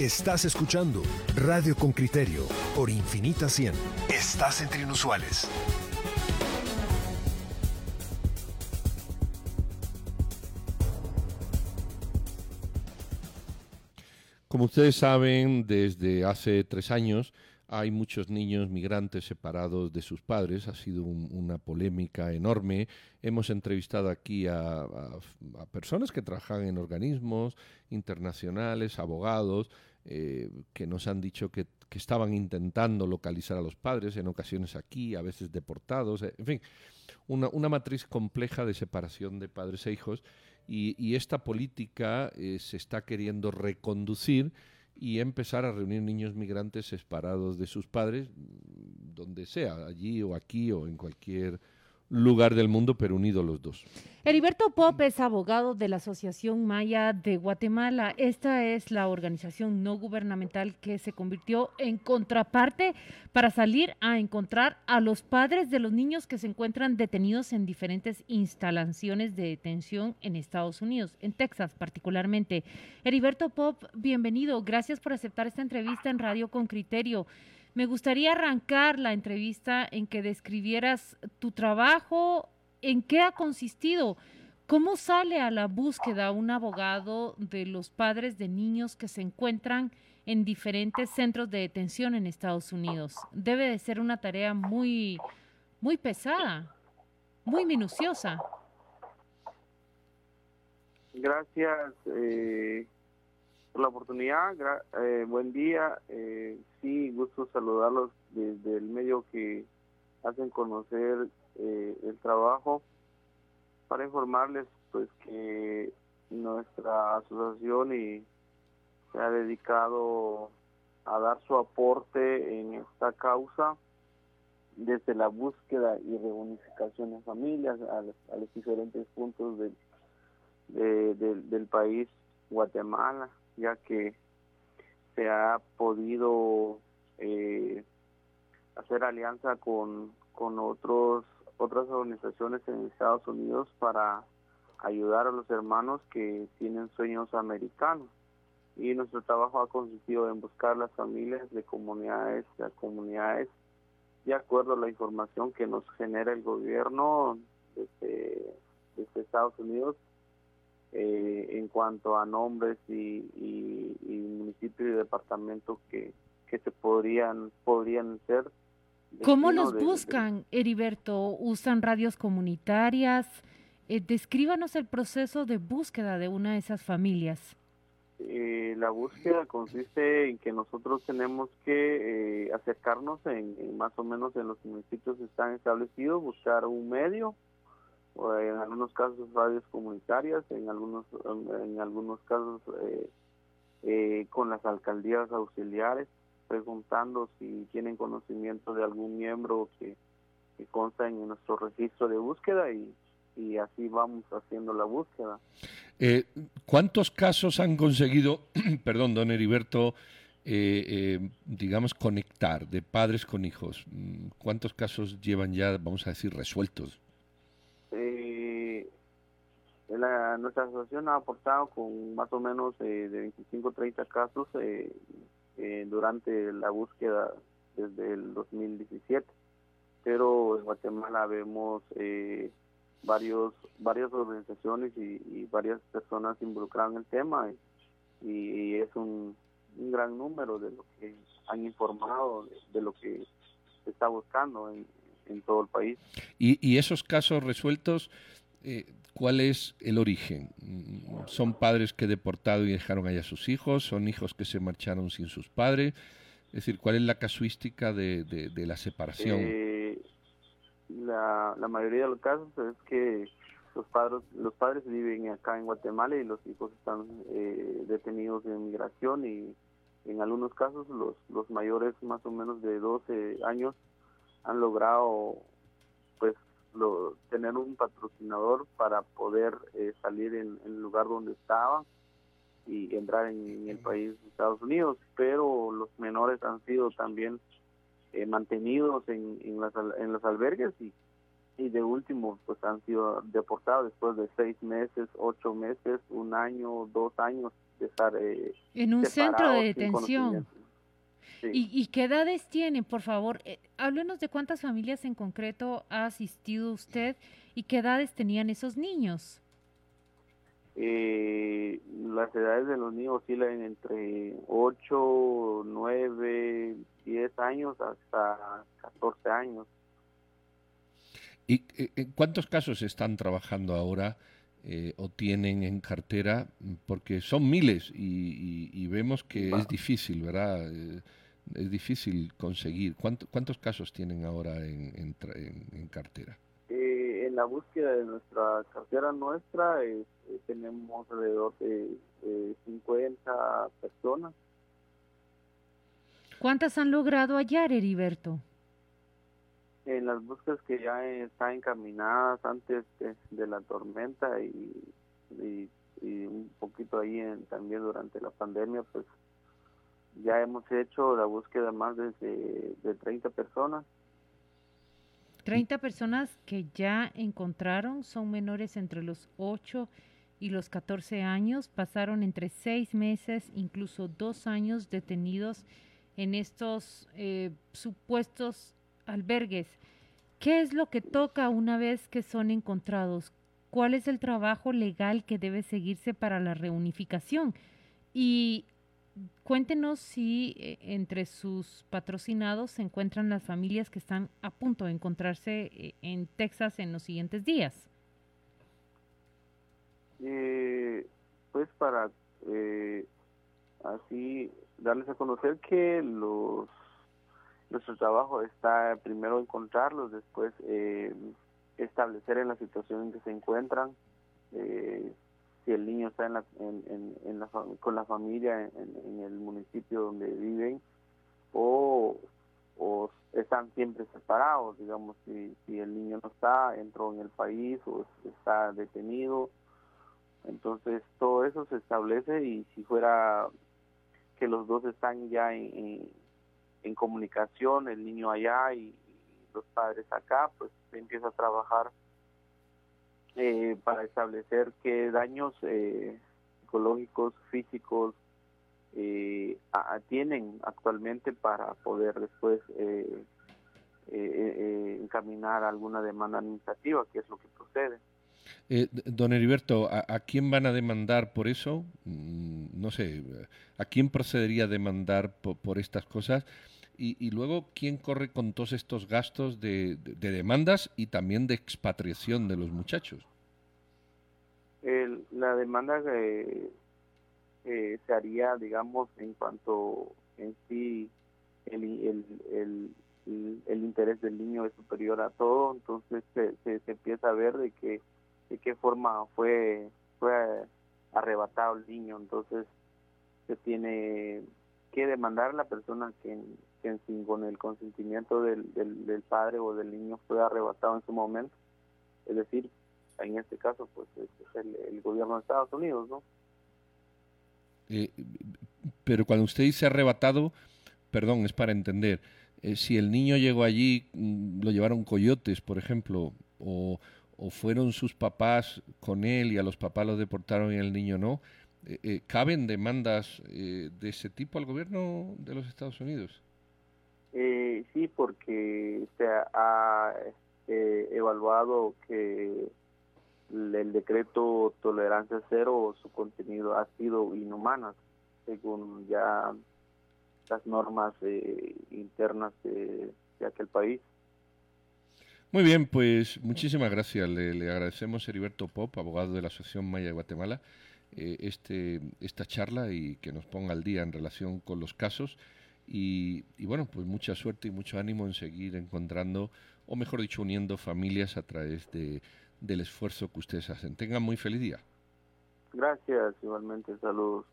Estás escuchando Radio con Criterio por Infinita 100. Estás entre inusuales. Como ustedes saben, desde hace tres años hay muchos niños migrantes separados de sus padres. Ha sido una polémica enorme. Hemos entrevistado aquí a, personas que trabajan en organismos internacionales, abogados, eh, que nos han dicho que, estaban intentando localizar a los padres, en ocasiones aquí, a veces deportados. En fin, una, matriz compleja de separación de padres e hijos. Y, esta política eh, se está queriendo reconducir y empezar a reunir niños migrantes separados de sus padres, donde sea, allí o aquí o en cualquier lugar del mundo, pero unidos los dos. Heriberto Pop es abogado de la Asociación Maya de Guatemala. Esta es la organización no gubernamental que se convirtió en contraparte para salir a encontrar a los padres de los niños que se encuentran detenidos en diferentes instalaciones de detención en Estados Unidos, en Texas particularmente. Heriberto Pop, bienvenido. Gracias por aceptar esta entrevista en Radio con Criterio. Me gustaría arrancar la entrevista en que describieras tu trabajo, en qué ha consistido, cómo sale a la búsqueda un abogado de los padres de niños que se encuentran en diferentes centros de detención en Estados Unidos. Debe de ser una tarea muy, muy pesada, muy minuciosa. Gracias. Eh, la oportunidad. Eh, buen día. Eh, sí, gusto saludarlos desde el medio que hacen conocer eh, el trabajo para informarles pues que nuestra asociación y se ha dedicado a dar su aporte en esta causa desde la búsqueda y reunificación de familias a, los diferentes puntos del, del país Guatemala ya que se ha podido eh, hacer alianza con, con otros otras organizaciones en Estados Unidos para ayudar a los hermanos que tienen sueños americanos. Y nuestro trabajo ha consistido en buscar las familias de comunidades de comunidades de acuerdo a la información que nos genera el gobierno desde, desde Estados Unidos eh, en cuanto a nombres y, municipios y departamentos que, que se podrían, podrían ser. ¿Cómo los buscan, Heriberto? ¿Usan radios comunitarias? Eh, descríbanos el proceso de búsqueda de una de esas familias. Eh, la búsqueda consiste en que nosotros tenemos que eh, acercarnos en, más o menos en los municipios que están establecidos, buscar un medio en algunos casos radios comunitarias, en algunos en algunos casos eh, eh, con las alcaldías auxiliares, preguntando si tienen conocimiento de algún miembro que, consta en nuestro registro de búsqueda y, y así vamos haciendo la búsqueda. Eh, ¿Cuántos casos han conseguido, perdón, don Heriberto, digamos, conectar de padres con hijos? ¿Cuántos casos llevan ya, vamos a decir, resueltos? Nuestra asociación ha aportado con más o menos eh, de 25 30 casos eh, eh, durante la búsqueda desde el 2017 pero en Guatemala vemos varios varias organizaciones y, varias personas involucradas en el tema y, es un, gran número de lo que han informado de, lo que se está buscando en, todo el país. ¿Y, y esos casos resueltos eh, ¿cuál es el origen? ¿Son padres que deportado y dejaron allá sus hijos? ¿Son hijos que se marcharon sin sus padres? Es decir, ¿cuál es la casuística de, la separación? Eh, la, mayoría de los casos es que los padres, los padres viven acá en Guatemala y los hijos están eh, detenidos en migración y en algunos casos los, los mayores más o menos de 12 años han logrado pues tener un patrocinador para poder eh, salir en, el lugar donde estaba y entrar en, el país de Estados Unidos, pero los menores han sido también eh, mantenidos en, en, las, en los albergues y, y de último pues han sido deportados después de seis meses, ocho meses, un año, dos años estar en un centro de detención. ¿Y, qué edades tienen, por favor? háblenos de cuántas familias en concreto ha asistido usted y qué edades tenían esos niños. Eh, las edades de los niños oscilan entre 8, 9, 10 años hasta 14 años. ¿Y eh, en cuántos casos están trabajando ahora eh, o tienen en cartera? Porque son miles y, vemos que es difícil, ¿verdad? Es difícil conseguir. ¿Cuántos casos tienen ahora en, en cartera? en la búsqueda de nuestra cartera nuestra eh, tenemos alrededor de 50 personas. ¿Cuántas han logrado hallar, Heriberto? En las búsquedas que ya están encaminadas antes de, la tormenta y, un poquito ahí también durante la pandemia, pues ya hemos hecho la búsqueda más de, de 30 personas 30 personas que ya encontraron son menores entre los 8 y los 14 años, pasaron entre 6 meses, incluso 2 años detenidos en estos eh, supuestos albergues. ¿Qué es lo que toca una vez que son encontrados? ¿Cuál es el trabajo legal que debe seguirse para la reunificación? Y cuéntenos si eh, entre sus patrocinados se encuentran las familias que están a punto de encontrarse eh, en Texas en los siguientes días. Eh, pues para así darles a conocer que los nuestro trabajo está primero encontrarlos, después establecer en la situación en que se encuentran, si el niño está en la, en, la, con la familia en, el municipio donde viven o, o están siempre separados, digamos, si, si el niño no está, entró en el país o está detenido. Entonces todo eso se establece y si fuera que los dos están ya en, comunicación, el niño allá y, los padres acá, pues se empieza a trabajar eh, para establecer qué daños eh, psicológicos, físicos eh, tienen actualmente para poder después eh, encaminar alguna demanda administrativa, que es lo que procede. don Heriberto, ¿a, quién van a demandar por eso? Mm, no sé, ¿a quién procedería a demandar por, estas cosas? Y, luego, ¿quién corre con todos estos gastos de, demandas y también de expatriación de los muchachos? la demanda eh, se haría, digamos, en cuanto en sí el, el, el, interés del niño es superior a todo, entonces se, se, empieza a ver de, que, de qué forma fue, fue arrebatado el niño, entonces se tiene que demandar a la persona que, que con el consentimiento del, del, padre o del niño fue arrebatado en su momento, es decir, en este caso, pues es el, gobierno de Estados Unidos, ¿no? Eh, pero cuando usted dice arrebatado, perdón, es para entender, eh, si el niño llegó allí, mm, lo llevaron coyotes, por ejemplo, o, fueron sus papás con él y a los papás los deportaron y el niño no, eh, ¿caben demandas de ese tipo al gobierno de los Estados Unidos? Sí, porque se ha evaluado que el decreto tolerancia cero, su contenido ha sido inhumana, según ya las normas eh, internas de, aquel país. Muy bien, pues muchísimas gracias. Le, agradecemos a Heriberto Pop, abogado de la Asociación Maya de Guatemala, eh, este, esta charla y que nos ponga al día en relación con los casos. Y, y, bueno, pues mucha suerte y mucho ánimo en seguir encontrando, o mejor dicho, uniendo familias a través de, del esfuerzo que ustedes hacen. Tengan muy feliz día. Gracias, igualmente, saludos.